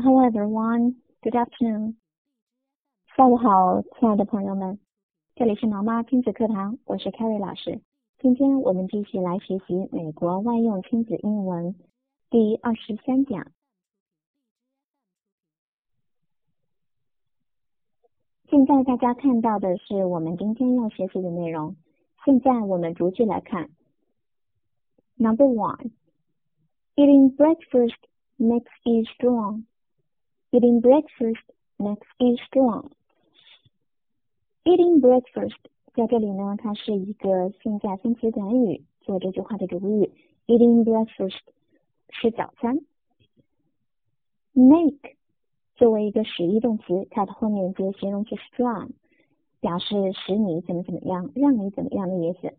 Hello everyone, good afternoon. 下午好，亲爱的朋友们。这里是毛妈亲子课堂，我是 Carol 老师。今天我们继续来学习美国外用亲子英文第二十三讲。现在大家看到的是我们今天要学习的内容。现在我们逐句来看。Number one, eating breakfast makes you strong. Eating breakfast makes you strong. Eating breakfast 在这里呢，它是一个现在分词短语，做这句话的主语。Eating breakfast 吃早餐。Make 作为一个使役动词，它的后面接形容词 strong，表示使你怎么怎么样，让你怎么样的意思。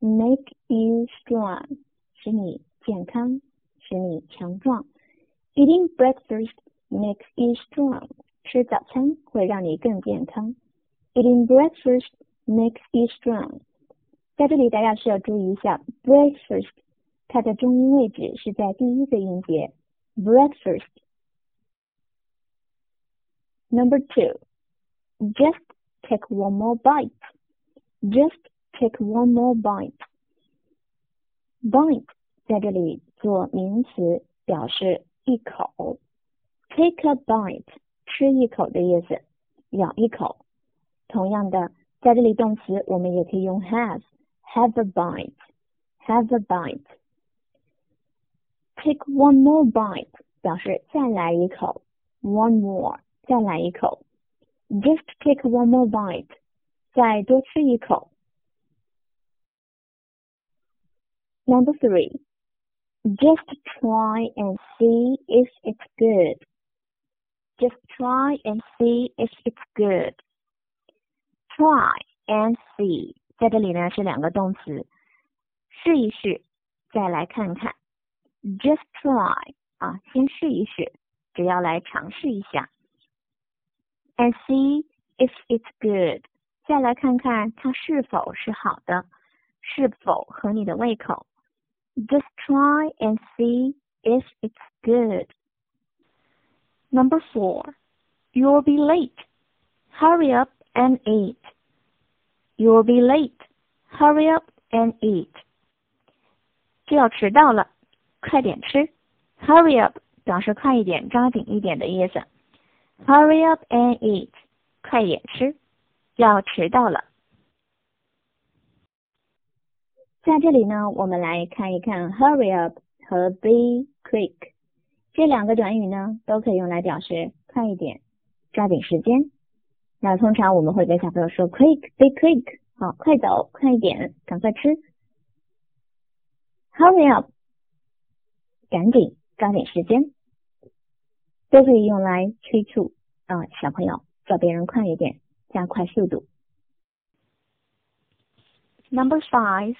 Make you strong 使你健康，使你强壮。Eating breakfast makes you strong. 吃早餐会让你更健康。Eating breakfast makes you strong. 在这里大家需要注意一下，breakfast 它的重音位置是在第一个音节。breakfast. Number two, just take one more bite. Just take one more bite. Bite 在这里做名词，表示一口。 Take a bite，吃一口的意思，咬一口。同样的，在这里动词我们也可以用 have，have a bite，have a bite。Take one more bite，表示再来一口。One more，再来一口。Just take one more bite，再多吃一口。Number three. Just try and see if it's good. Just try and see if it's good. Try and see 在这里呢是两个动词，试一试，再来看看。Just try 啊，先试一试，只要来尝试一下。And see if it's good，再来看看它是否是好的，是否合你的胃口。just try and see if it's good. Number four, you'll be late. Hurry up and eat. You'll be late. Hurry up and eat. 就要迟到了，快点吃。Hurry up 表示快一点、抓紧一点的意思。Hurry up and eat，快点吃，要迟到了。在这里呢，我们来看一看 hurry up 和 be quick 这两个短语呢，都可以用来表示快一点、抓紧时间。那通常我们会跟小朋友说 quick，be quick，好，快走，快一点，赶快吃。hurry up，赶紧，抓紧时间，都可以用来催促啊小朋友叫别人快一点，加快速度。Number five.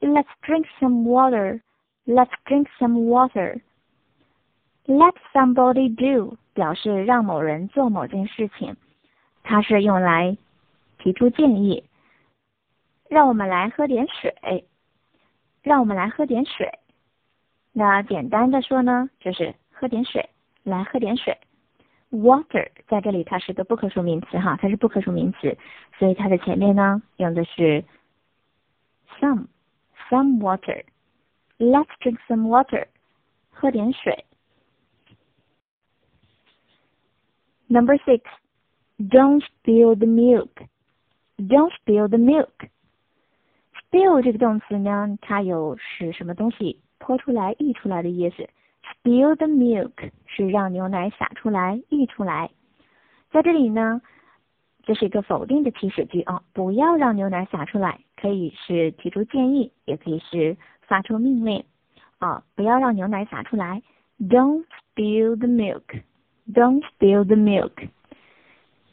Let's drink some water. Let's drink some water. Let somebody do 表示让某人做某件事情，它是用来提出建议。让我们来喝点水。让我们来喝点水。那简单的说呢，就是喝点水，来喝点水。Water 在这里它是个不可数名词哈，它是不可数名词，所以它的前面呢用的是 some。some water. Let's drink some water. 喝点水。Number six, don't spill the milk. Don't spill the milk. Spill 这个动词呢，它有使什么东西泼出来、溢出来的意思。Spill the milk 是让牛奶洒出来、溢出来。在这里呢，这是一个否定的祈使句啊，不要让牛奶洒出来，可以是提出建议，也可以是发出命令啊，不要让牛奶洒出来。Don't spill the milk. Don't spill the milk.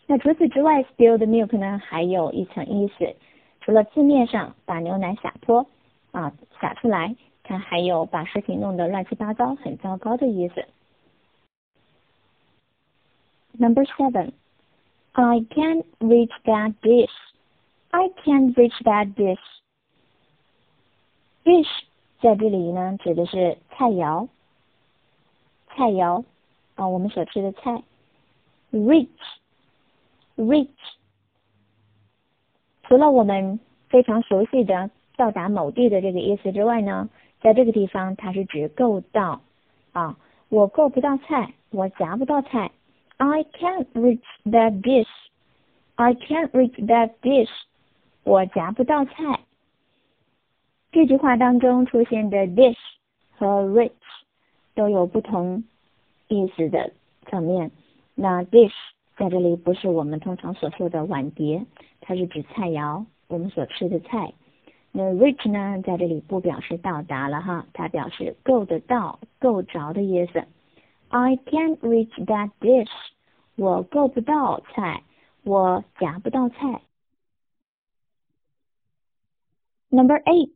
那除此之外，spill the milk 呢还有一层意思，除了字面上把牛奶洒脱啊洒出来，它还有把事情弄得乱七八糟、很糟糕的意思。Number seven. I can't reach that dish. I can't reach that dish. Dish 在这里呢指的是菜肴，菜肴。 啊，我们所吃的菜。reach，reach，除了我们非常熟悉的到达某地的这个意思之外呢，在这个地方它是指够到啊，我够不到菜，我夹不到菜。I can't reach that dish. I can't reach that dish. 我夹不到菜。这句话当中出现的 dish 和 reach 都有不同意思的层面。那 dish 在这里不是我们通常所说的碗碟，它是指菜肴，我们所吃的菜。那 reach 呢，在这里不表示到达了哈，它表示够得到、够着的意思。I can't reach that dish，我够不到菜，我夹不到菜。Number eight,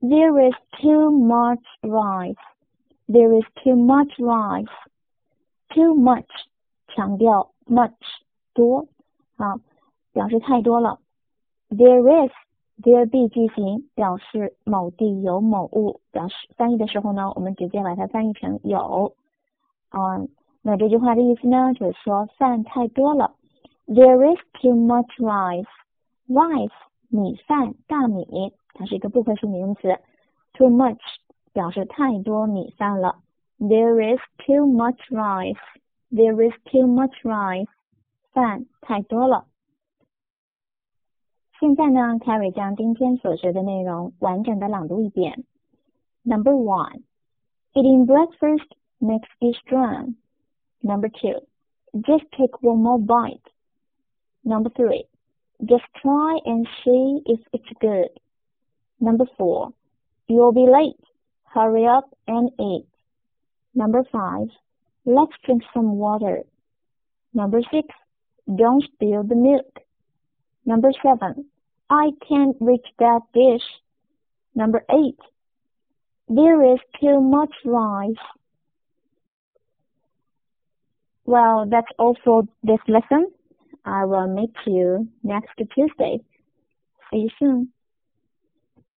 there is too much rice. There is too much rice. Too much 强调 much 多啊，表示太多了。There is there be 句型表示某地有某物，表示翻译的时候呢，我们直接把它翻译成有。嗯，那这句话的意思呢，就是说饭太多了。There is too much rice. Rice 米饭大米，它是一个不可数名词。Too much 表示太多米饭了。There is too much rice. There is too much rice. 饭太多了。现在呢，Carol 将今天所学的内容完整的朗读一遍。Number one, eating breakfast makes you strong. Number two, just take one more bite. Number three, just try and see if it's good. Number four, you'll be late. Hurry up and eat. Number five, Let's drink some water. Number six, don't spill the milk. Number seven, I can't reach that dish. Number eight, there is too much rice. Well, that's all for this lesson. I will meet you next Tuesday. See you soon.